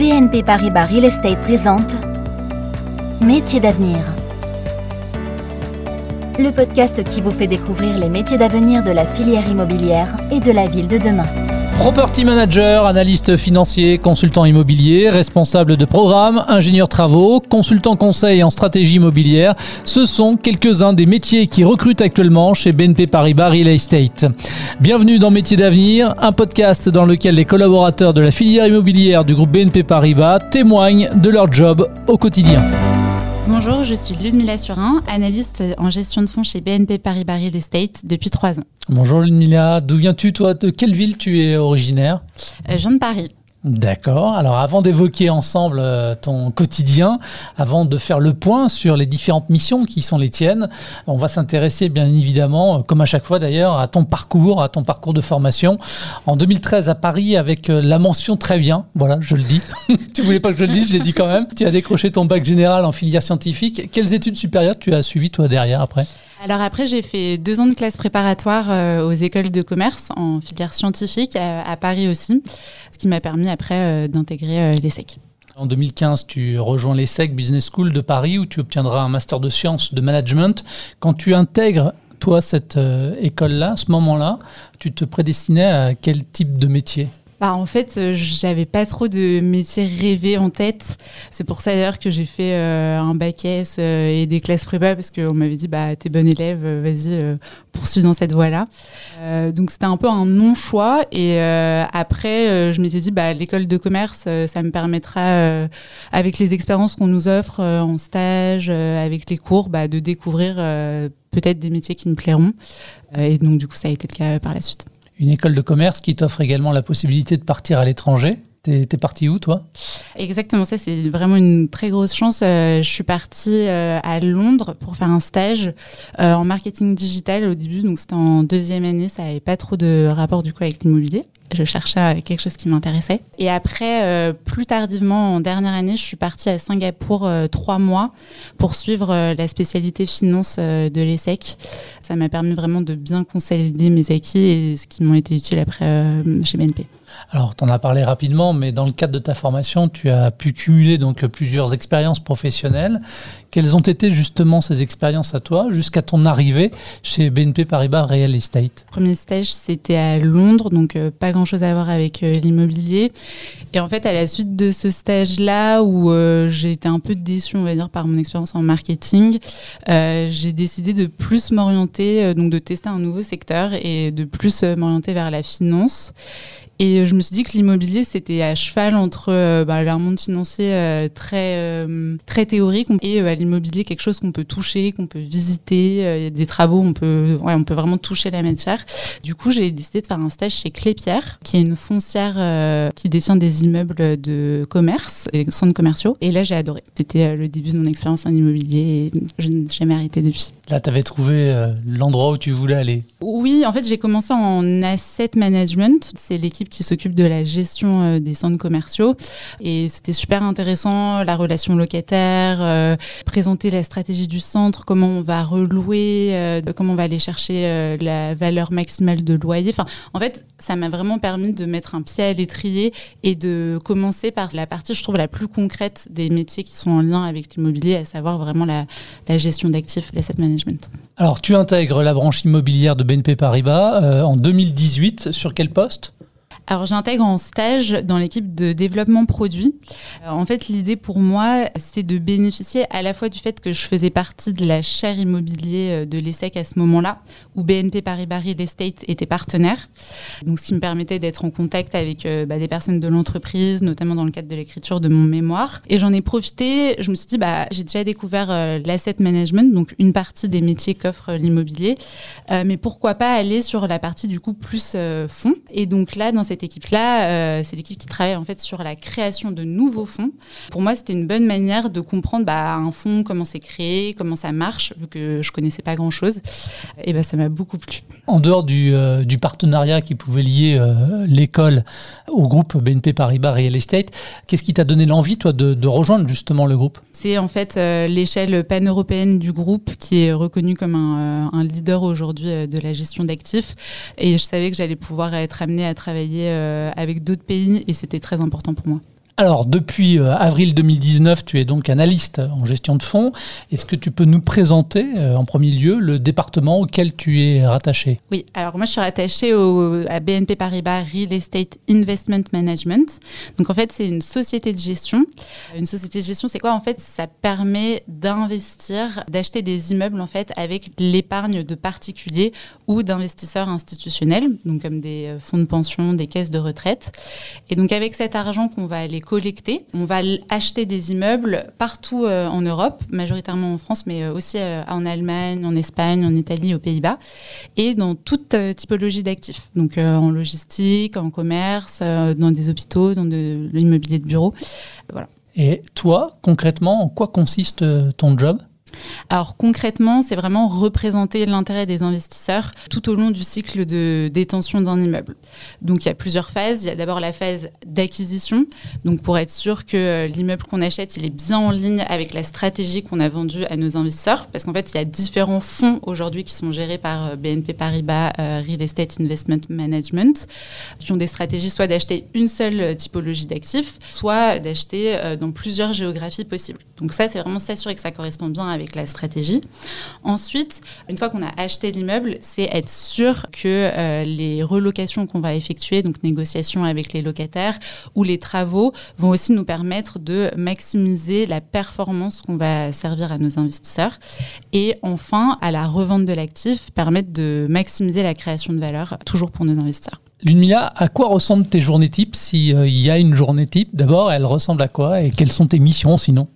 BNP Paribas Real Estate présente Métiers d'avenir. Le podcast qui vous fait découvrir les métiers d'avenir de la filière immobilière et de la ville de demain. Property manager, analyste financier, consultant immobilier, responsable de programme, ingénieur travaux, consultant conseil en stratégie immobilière, ce sont quelques-uns des métiers qui recrutent actuellement chez BNP Paribas Real Estate. Bienvenue dans Métiers d'avenir, un podcast dans lequel les collaborateurs de la filière immobilière du groupe BNP Paribas témoignent de leur job au quotidien. Bonjour, je suis Ludmila Surin, analyste en gestion de fonds chez BNP Paribas Real Estate depuis trois ans. Bonjour Ludmila, d'où viens-tu toi? De quelle ville tu es originaire? Euh, Je viens de Paris. D'accord. Alors avant d'évoquer ensemble euh, ton quotidien, avant de faire le point sur les différentes missions qui sont les tiennes, on va s'intéresser bien évidemment, euh, comme à chaque fois d'ailleurs, à ton parcours, à ton parcours de formation. En 2013 à Paris avec euh, la mention très bien, voilà, je le dis. tu voulais pas que je le dise, je l'ai dit quand même. Tu as décroché ton bac général en filière scientifique. Quelles études supérieures tu as suivies toi derrière après? Alors après, j'ai fait deux ans de classe préparatoire euh, aux écoles de commerce en filière scientifique à, Paris aussi, ce qui m'a permis après euh, d'intégrer euh, l'ESSEC. En 2015, tu rejoins l'ESSEC Business School de Paris où tu obtiendras un master de sciences de management. Quand tu intègres toi cette école-là, ce moment-là, tu te prédestinais à quel type de métier? Bah, en fait, euh, j'avais pas trop de métiers rêvés en tête. C'est pour ça d'ailleurs que j'ai fait euh, un bac S euh, et des classes prépa parce qu'on m'avait dit bah t'es bonne élève, vas-y poursuis dans cette voie-là. donc c'était un peu un non choix et après je m'étais dit bah l'école de commerce ça me permettra avec les expériences qu'on nous offre en stage, avec les cours, bah, de découvrir peut-être des métiers qui me plairont. et donc du coup ça a été le cas par la suite une école de commerce qui t'offre également la possibilité de partir à l'étranger. T'es es parti où, toi? Exactement, ça, c'est vraiment une très grosse chance. Euh, je suis partie euh, à Londres pour faire un stage euh, en marketing digital au début. Donc, c'était en deuxième année. Ça n'avait pas trop de rapport, du coup, avec l'immobilier. Je cherchais quelque chose qui m'intéressait. Et après, plus tardivement, en dernière année, je suis partie à Singapour trois mois pour suivre la spécialité finance de l'ESSEC. Ça m'a permis vraiment de bien consolider mes acquis et ce qui m'ont été utiles après chez BNP. Alors, tu en as parlé rapidement, mais dans le cadre de ta formation, tu as pu cumuler donc plusieurs expériences professionnelles. Quelles ont été justement ces expériences à toi jusqu'à ton arrivée chez BNP Paribas Real Estate? Premier stage, c'était à Londres, donc euh, pas grand-chose à voir avec euh, l'immobilier. Et en fait, à la suite de ce stage-là, où euh, j'ai été un peu déçue, on va dire, par mon expérience en marketing, j'ai décidé de plus m'orienter, donc de tester un nouveau secteur et de plus m'orienter vers la finance. Et je me suis dit que l'immobilier, c'était à cheval entre euh, bah, leur monde financier euh, très, euh, très théorique et l'immobilier, quelque chose qu'on peut toucher, qu'on peut visiter. Il y a des travaux, on peut, ouais, on peut vraiment toucher la matière. Du coup, j'ai décidé de faire un stage chez Clépierre, qui est une foncière qui détient des immeubles de commerce et centres commerciaux. Et là, j'ai adoré. C'était le début de mon expérience en immobilier je n'ai jamais arrêté depuis. Là, tu avais trouvé l'endroit où tu voulais aller Oui, en fait, j'ai commencé en asset management. C'est l'équipe qui s'occupe de la gestion euh, des centres commerciaux. Et c'était super intéressant, la relation locataire, euh, présenter la stratégie du centre, comment on va relouer, euh, comment on va aller chercher la valeur maximale de loyer. Enfin, en fait, ça m'a vraiment permis de mettre un pied à l'étrier et de commencer par la partie, je trouve, la plus concrète des métiers qui sont en lien avec l'immobilier, à savoir vraiment la gestion d'actifs, l'asset management. Alors, tu intègres la branche immobilière de BNP Paribas en 2018. Sur quel poste? Alors j'intègre en stage dans l'équipe de développement produit. Euh, en fait, l'idée pour moi, c'est de bénéficier à la fois du fait que je faisais partie de la chaire immobilier euh, de l'ESSEC à ce moment-là, où BNP Paribas Real Estate était partenaire. Donc ce qui me permettait d'être en contact avec euh, bah, des personnes de l'entreprise, notamment dans le cadre de l'écriture de mon mémoire. Et j'en ai profité, je me suis dit, bah, j'ai déjà découvert l'asset management, donc une partie des métiers qu'offre l'immobilier, mais pourquoi pas aller sur la partie du coup plus fonds. Et donc là, dans cette équipe-là, euh, c'est l'équipe qui travaille en fait sur la création de nouveaux fonds. Pour moi, c'était une bonne manière de comprendre bah, un fonds, comment c'est créé, comment ça marche, vu que je connaissais pas grand-chose. Et bah, ça m'a beaucoup plu. En dehors du, euh, partenariat qui pouvait lier euh, l'école au groupe BNP Paribas Real Estate, qu'est-ce qui t'a donné l'envie, toi, de, rejoindre justement le groupe? C'est en fait l'échelle pan-européenne du groupe qui est reconnue comme un, un leader aujourd'hui de la gestion d'actifs. Et je savais que j'allais pouvoir être amenée à travailler euh, avec d'autres pays et c'était très important pour moi. Alors, depuis euh, avril 2019, tu es donc analyste en gestion de fonds. Est-ce que tu peux nous présenter euh, en premier lieu le département auquel tu es rattaché? Oui, alors moi je suis rattachée au, à BNP Paribas Real Estate Investment Management. Donc en fait, c'est une société de gestion. Une société de gestion, c'est quoi? En fait, ça permet d'investir, d'acheter des immeubles en fait avec l'épargne de particuliers ou d'investisseurs institutionnels, donc comme des euh, fonds de pension, des caisses de retraite. Et donc avec cet argent qu'on va aller collecter. On va acheter des immeubles partout euh, en Europe, majoritairement en France, mais euh, aussi euh, en Allemagne, en Espagne, en Italie, aux Pays-Bas, et dans toute typologie d'actifs. Donc en logistique, en commerce, dans des hôpitaux, dans de l'immobilier de bureau. Voilà. Et toi, concrètement, en quoi consiste ton job? Alors concrètement, c'est vraiment représenter l'intérêt des investisseurs tout au long du cycle de détention d'un immeuble. Donc il y a plusieurs phases. Il y a d'abord la phase d'acquisition, donc pour être sûr que euh, l'immeuble qu'on achète, il est bien en ligne avec la stratégie qu'on a vendue à nos investisseurs, parce qu'en fait, il y a différents fonds aujourd'hui qui sont gérés par euh, BNP Paribas euh, Real Estate Investment Management, qui ont des stratégies soit d'acheter une seule typologie d'actifs, soit d'acheter dans plusieurs géographies possibles. Donc ça, c'est vraiment s'assurer que ça correspond bien à avec la stratégie. Ensuite, une fois qu'on a acheté l'immeuble, c'est être sûr que euh, les relocations qu'on va effectuer, donc négociations avec les locataires ou les travaux, vont aussi nous permettre de maximiser la performance qu'on va servir à nos investisseurs. Et enfin, à la revente de l'actif, permettre de maximiser la création de valeur, toujours pour nos investisseurs. Lunmila, à quoi ressemblent tes journées types S'il euh, y a une journée type, d'abord, elle ressemble à quoi et quelles sont tes missions sinon?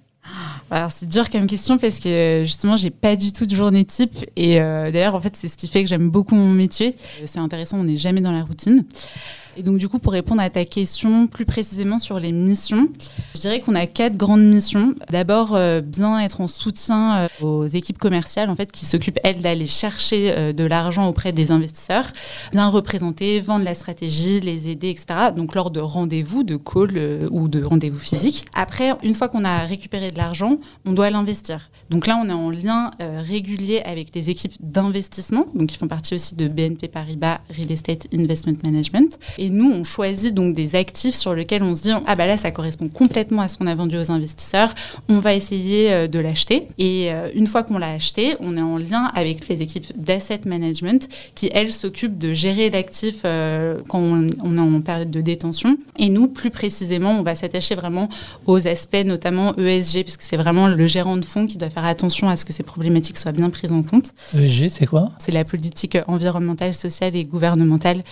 Alors c'est dur comme question parce que justement j'ai pas du tout de journée type et euh, d'ailleurs en fait c'est ce qui fait que j'aime beaucoup mon métier. C'est intéressant, on n'est jamais dans la routine. Et donc du coup, pour répondre à ta question plus précisément sur les missions, je dirais qu'on a quatre grandes missions. D'abord, euh, bien être en soutien euh, aux équipes commerciales en fait qui s'occupent elles d'aller chercher euh, de l'argent auprès des investisseurs, bien représenter, vendre la stratégie, les aider, etc. Donc lors de rendez-vous, de call ou de rendez-vous physiques. Après, une fois qu'on a récupéré de l'argent, on doit l'investir. Donc là, on est en lien régulier avec les équipes d'investissement, donc qui font partie aussi de BNP Paribas Real Estate Investment Management. Nous, on choisit donc des actifs sur lesquels on se dit ah bah là, ça correspond complètement à ce qu'on a vendu aux investisseurs. On va essayer euh, de l'acheter. Et euh, une fois qu'on l'a acheté, on est en lien avec les équipes d'asset management qui elles s'occupent de gérer l'actif euh, quand on, est en période de détention. Et nous, plus précisément, on va s'attacher vraiment aux aspects notamment ESG puisque c'est vraiment le gérant de fonds qui doit faire attention à ce que ces problématiques soient bien prises en compte. ESG, c'est quoi? C'est la politique environnementale, sociale et gouvernementale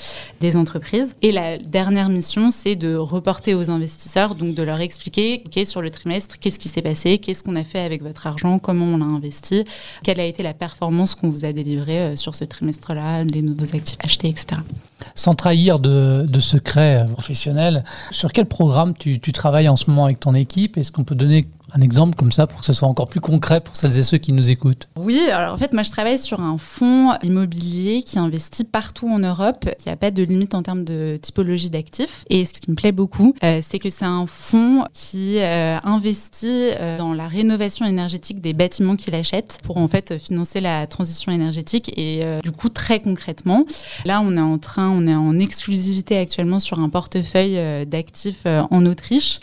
des entreprises. Et la dernière mission, c'est de reporter aux investisseurs, donc de leur expliquer, OK, sur le trimestre, qu'est-ce qui s'est passé, qu'est-ce qu'on a fait avec votre argent, comment on l'a investi, quelle a été la performance qu'on vous a délivrée euh, sur ce trimestre-là, les nouveaux actifs achetés, etc. Sans trahir de, secrets professionnels, sur quel programme tu travailles en ce moment avec ton équipe? Est-ce qu'on peut donner un exemple comme ça pour que ce soit encore plus concret pour celles et ceux qui nous écoutent Oui, alors en fait, moi je travaille sur un fonds immobilier qui investit partout en Europe, qui n'a pas de limite en termes de typologie d'actifs. Et ce qui me plaît beaucoup, euh, c'est que c'est un fonds qui euh, investit euh, dans la rénovation énergétique des bâtiments qu'il achète pour en fait financer la transition énergétique. Et du coup, très concrètement, là on est en train, on est en exclusivité actuellement sur un portefeuille d'actifs en Autriche.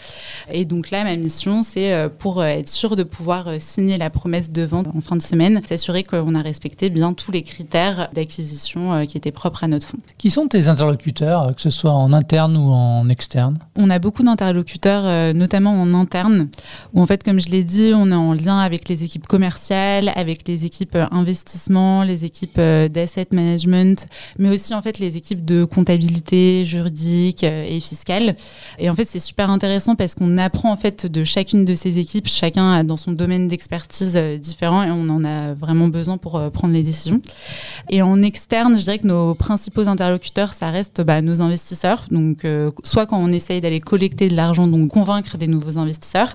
Et donc là, ma mission, c'est pour euh, être sûr de pouvoir euh, signer la promesse de vente en fin de semaine, s'assurer qu'on a respecté bien tous les critères d'acquisition euh, qui étaient propres à notre fonds. Qui sont tes interlocuteurs, que ce soit en interne ou en externe? On a beaucoup d'interlocuteurs, notamment en interne, où en fait, comme je l'ai dit, on est en lien avec les équipes commerciales, avec les équipes investissement, les équipes d'asset management, mais aussi en fait les équipes de comptabilité juridique et fiscale. Et en fait, c'est super intéressant parce qu'on apprend en fait de chacune de ces équipes chacun a dans son domaine d'expertise euh, différent et on en a vraiment besoin pour euh, prendre les décisions. Et en externe, je dirais que nos principaux interlocuteurs, ça reste bah, nos investisseurs. Donc, euh, soit quand on essaye d'aller collecter de l'argent, donc convaincre des nouveaux investisseurs,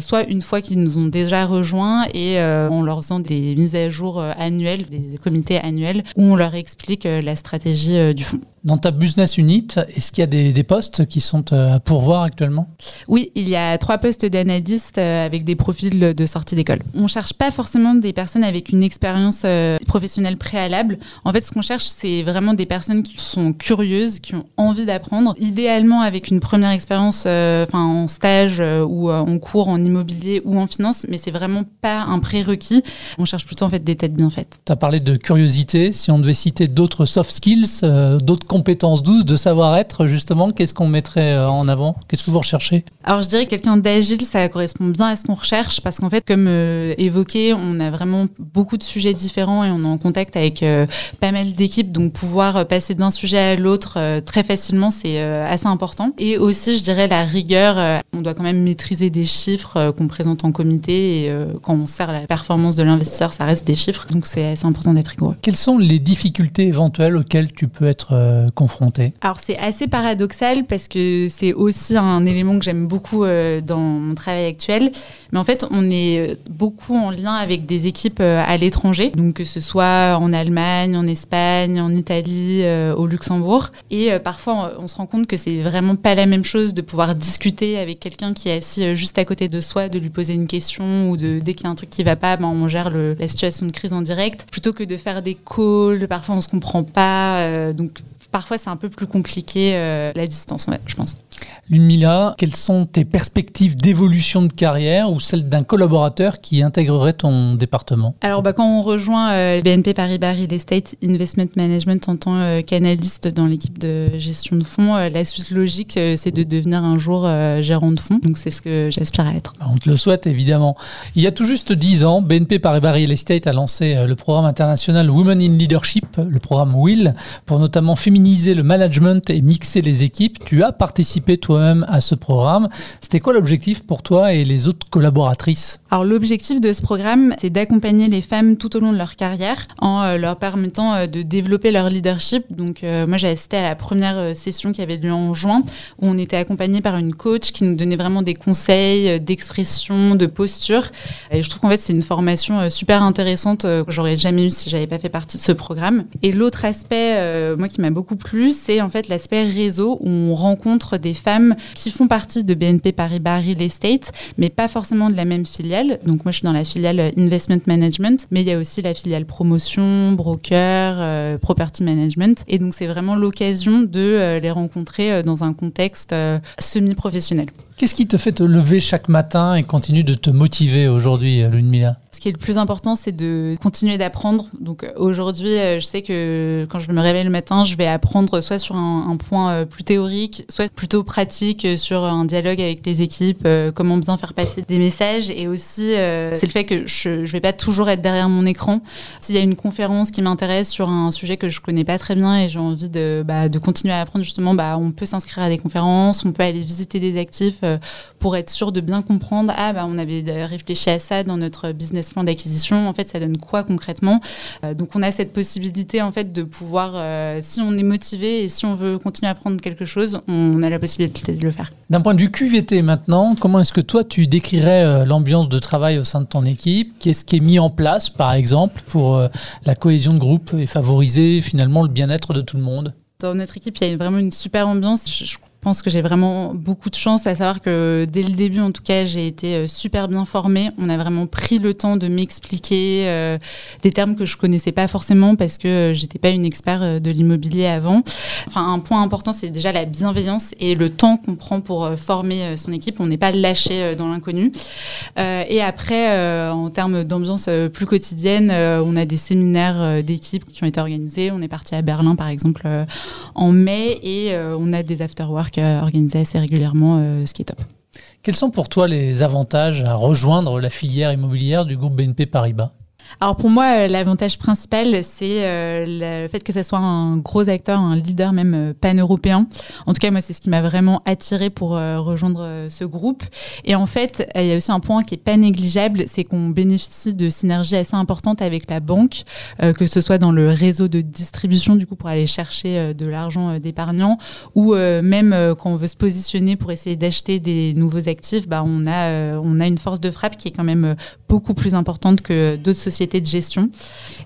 soit une fois qu'ils nous ont déjà rejoints et en leur faisant des mises à jour annuelles, des comités annuels, où on leur explique la stratégie du fonds. Dans ta business unit, est-ce qu'il y a des, postes qui sont à pourvoir actuellement? Oui, il y a trois postes d'analystes avec des profils de sortie d'école. On ne cherche pas forcément des personnes avec une expérience professionnelle préalable. En fait, ce qu'on cherche, c'est vraiment des personnes qui sont curieuses, qui ont envie d'apprendre, idéalement avec une première expérience enfin en stage ou en cours en immobilier ou en finance, mais c'est vraiment pas un prérequis. On cherche plutôt en fait des têtes bien faites. Tu as parlé de curiosité. Si on devait citer d'autres soft skills, euh, d'autres compétences douces de savoir-être, justement, qu'est-ce qu'on mettrait euh, en avant? Qu'est-ce que vous recherchez? Alors je dirais que quelqu'un d'agile, ça correspond bien à ce qu'on recherche parce qu'en fait, comme euh, évoqué, on a vraiment beaucoup de sujets différents et on est en contact avec pas mal d'équipes, donc pouvoir passer d'un sujet à l'autre très facilement, c'est assez important. Et aussi, je dirais la rigueur. on doit quand même maîtriser des chiffres qu'on présente en comité et quand on sert la performance de l'investisseur, ça reste des chiffres, donc c'est assez important d'être rigoureux. Quelles sont les difficultés éventuelles auxquelles tu peux être euh, Alors c'est assez paradoxal parce que c'est aussi un élément que j'aime beaucoup euh, dans mon travail actuel. Mais en fait, on est euh, beaucoup en lien avec des équipes à l'étranger, donc que ce soit en Allemagne, en Espagne, en Italie, au Luxembourg. Et parfois, on se rend compte que c'est vraiment pas la même chose de pouvoir discuter avec quelqu'un qui est assis juste à côté de soi, de lui poser une question ou de dès qu'il y a un truc qui va pas, ben, on gère la situation de crise en direct, plutôt que de faire des calls. Parfois, on se comprend pas. Donc, parfois, c'est un peu plus compliqué euh, la distance, je pense. Lumila, quelles sont tes perspectives d'évolution de carrière ou celles d'un collaborateur qui intégrerait ton département? Alors, bah, quand on rejoint euh, BNP Paribas Real Estate Investment Management en tant euh, qu'analyste dans l'équipe de gestion de fonds, euh, la suite logique, c'est de devenir un jour gérant de fonds. Donc, c'est ce que j'aspire à être. Bah, on te le souhaite, évidemment. Il y a tout juste 10 ans, BNP Paribas Real Estate a lancé le programme international Women in Leadership, le programme WILL, pour notamment féminiser le management et mixer les équipes. Tu as participé, toi, même à ce programme. C'était quoi l'objectif pour toi et les autres collaboratrices? Alors l'objectif de ce programme, c'est d'accompagner les femmes tout au long de leur carrière en euh, leur permettant euh, de développer leur leadership. Donc euh, moi j'ai assisté à la première session qui avait lieu en juin où on était accompagné par une coach qui nous donnait vraiment des conseils d'expression, de posture. Et je trouve qu'en fait c'est une formation super intéressante que j'aurais jamais eu si j'avais pas fait partie de ce programme. Et l'autre aspect, moi qui m'a beaucoup plu, c'est en fait l'aspect réseau où on rencontre des femmes qui font partie de BNP Paribas Real Estate, mais pas forcément de la même filiale. Donc moi, je suis dans la filiale Investment Management, mais il y a aussi la filiale promotion, broker, euh, property management. Et donc c'est vraiment l'occasion de euh, les rencontrer euh, dans un contexte semi-professionnel. Qu'est-ce qui te fait te lever chaque matin et continue de te motiver aujourd'hui, Ludmilla? Ce qui est le plus important, c'est de continuer d'apprendre. Donc euh, aujourd'hui, euh, je sais que quand je me réveille le matin, je vais apprendre soit sur un, point euh, plus théorique, soit plutôt pratique sur un dialogue avec les équipes, comment bien faire passer des messages. Et aussi, c'est le fait que je ne vais pas toujours être derrière mon écran. S'il y a une conférence qui m'intéresse sur un sujet que je connais pas très bien et j'ai envie de, bah, continuer à apprendre, justement, bah, on peut s'inscrire à des conférences, on peut aller visiter des actifs pour être sûr de bien comprendre. Ah, bah, on avait réfléchi à ça dans notre business plan d'acquisition, en fait, ça donne quoi concrètement? Euh, Donc, on a cette possibilité, en fait, de pouvoir, euh, si on est motivé et si on veut continuer à apprendre quelque chose, on a la possibilité de le faire. D'un point de vue QVT maintenant, comment est-ce que toi, tu décrirais euh, l'ambiance de travail au sein de ton équipe? Qu'est-ce qui est mis en place, par exemple, pour la cohésion de groupe et favoriser finalement le bien-être de tout le monde? Dans notre équipe, il y a vraiment une super ambiance. Je pense que j'ai vraiment beaucoup de chance, à savoir que dès le début, en tout cas, j'ai été euh, super bien formée. On a vraiment pris le temps de m'expliquer euh, des termes que je connaissais pas forcément parce que euh, j'étais pas une expert de l'immobilier avant. Enfin, un point important, c'est déjà la bienveillance et le temps qu'on prend pour former son équipe. On n'est pas lâché dans l'inconnu. et après, en termes d'ambiance plus quotidienne, on a des séminaires d'équipe qui ont été organisés. On est parti à Berlin, par exemple, en mai, et on a des after-work organiser assez régulièrement, euh, ce qui est top. Quels sont pour toi les avantages à rejoindre la filière immobilière du groupe BNP Paribas? Alors pour moi, euh, l'avantage principal, c'est euh, le fait que ça soit un gros acteur, un leader même euh, pan-européen. En tout cas, moi, c'est ce qui m'a vraiment attiré pour rejoindre ce groupe. Et en fait, il y a aussi un point qui est pas négligeable, c'est qu'on bénéficie de synergies assez importantes avec la banque, que ce soit dans le réseau de distribution, du coup, pour aller chercher de l'argent d'épargnants, ou même quand on veut se positionner pour essayer d'acheter des nouveaux actifs, bah, on, a, on a une force de frappe qui est quand même beaucoup plus importante que d'autres sociétés de gestion.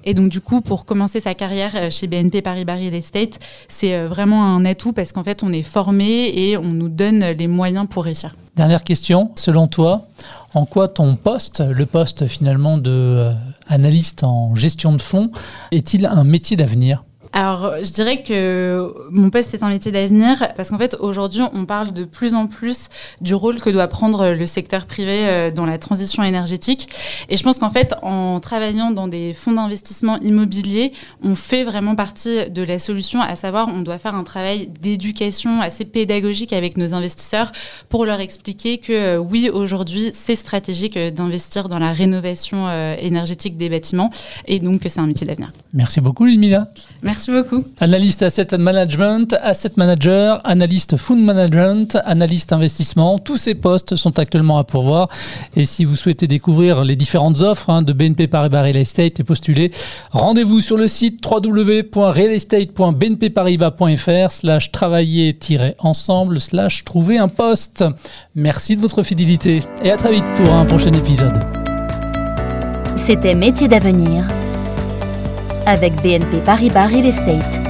Et donc du coup, pour commencer sa carrière chez BNP Paribas Real Estate, c'est vraiment un atout parce qu'en fait, on est formé et on nous donne les moyens pour réussir. Dernière question, selon toi, en quoi ton poste, le poste finalement de analyste en gestion de fonds, est-il un métier d'avenir? Alors, je dirais que mon poste est un métier d'avenir parce qu'en fait, aujourd'hui, on parle de plus en plus du rôle que doit prendre le secteur privé euh, dans la transition énergétique. Et je pense qu'en fait, en travaillant dans des fonds d'investissement immobiliers, on fait vraiment partie de la solution, à savoir, on doit faire un travail d'éducation assez pédagogique avec nos investisseurs pour leur expliquer que euh, oui, aujourd'hui, c'est stratégique euh, d'investir dans la rénovation énergétique des bâtiments et donc que c'est un métier d'avenir. Merci beaucoup, Ludmila. Merci. Merci beaucoup. Analyste asset management, asset manager, analyste fund management, analyste investissement, tous ces postes sont actuellement à pourvoir. Et si vous souhaitez découvrir les différentes offres hein, de BNP Paribas Real Estate et postuler, rendez-vous sur le site www.realestate.bnpparibas.fr slash travailler-ensemble slash trouver un poste. Merci de votre fidélité et à très vite pour un prochain épisode. C'était Métier d'avenir avec BNP Paribas Real Estate.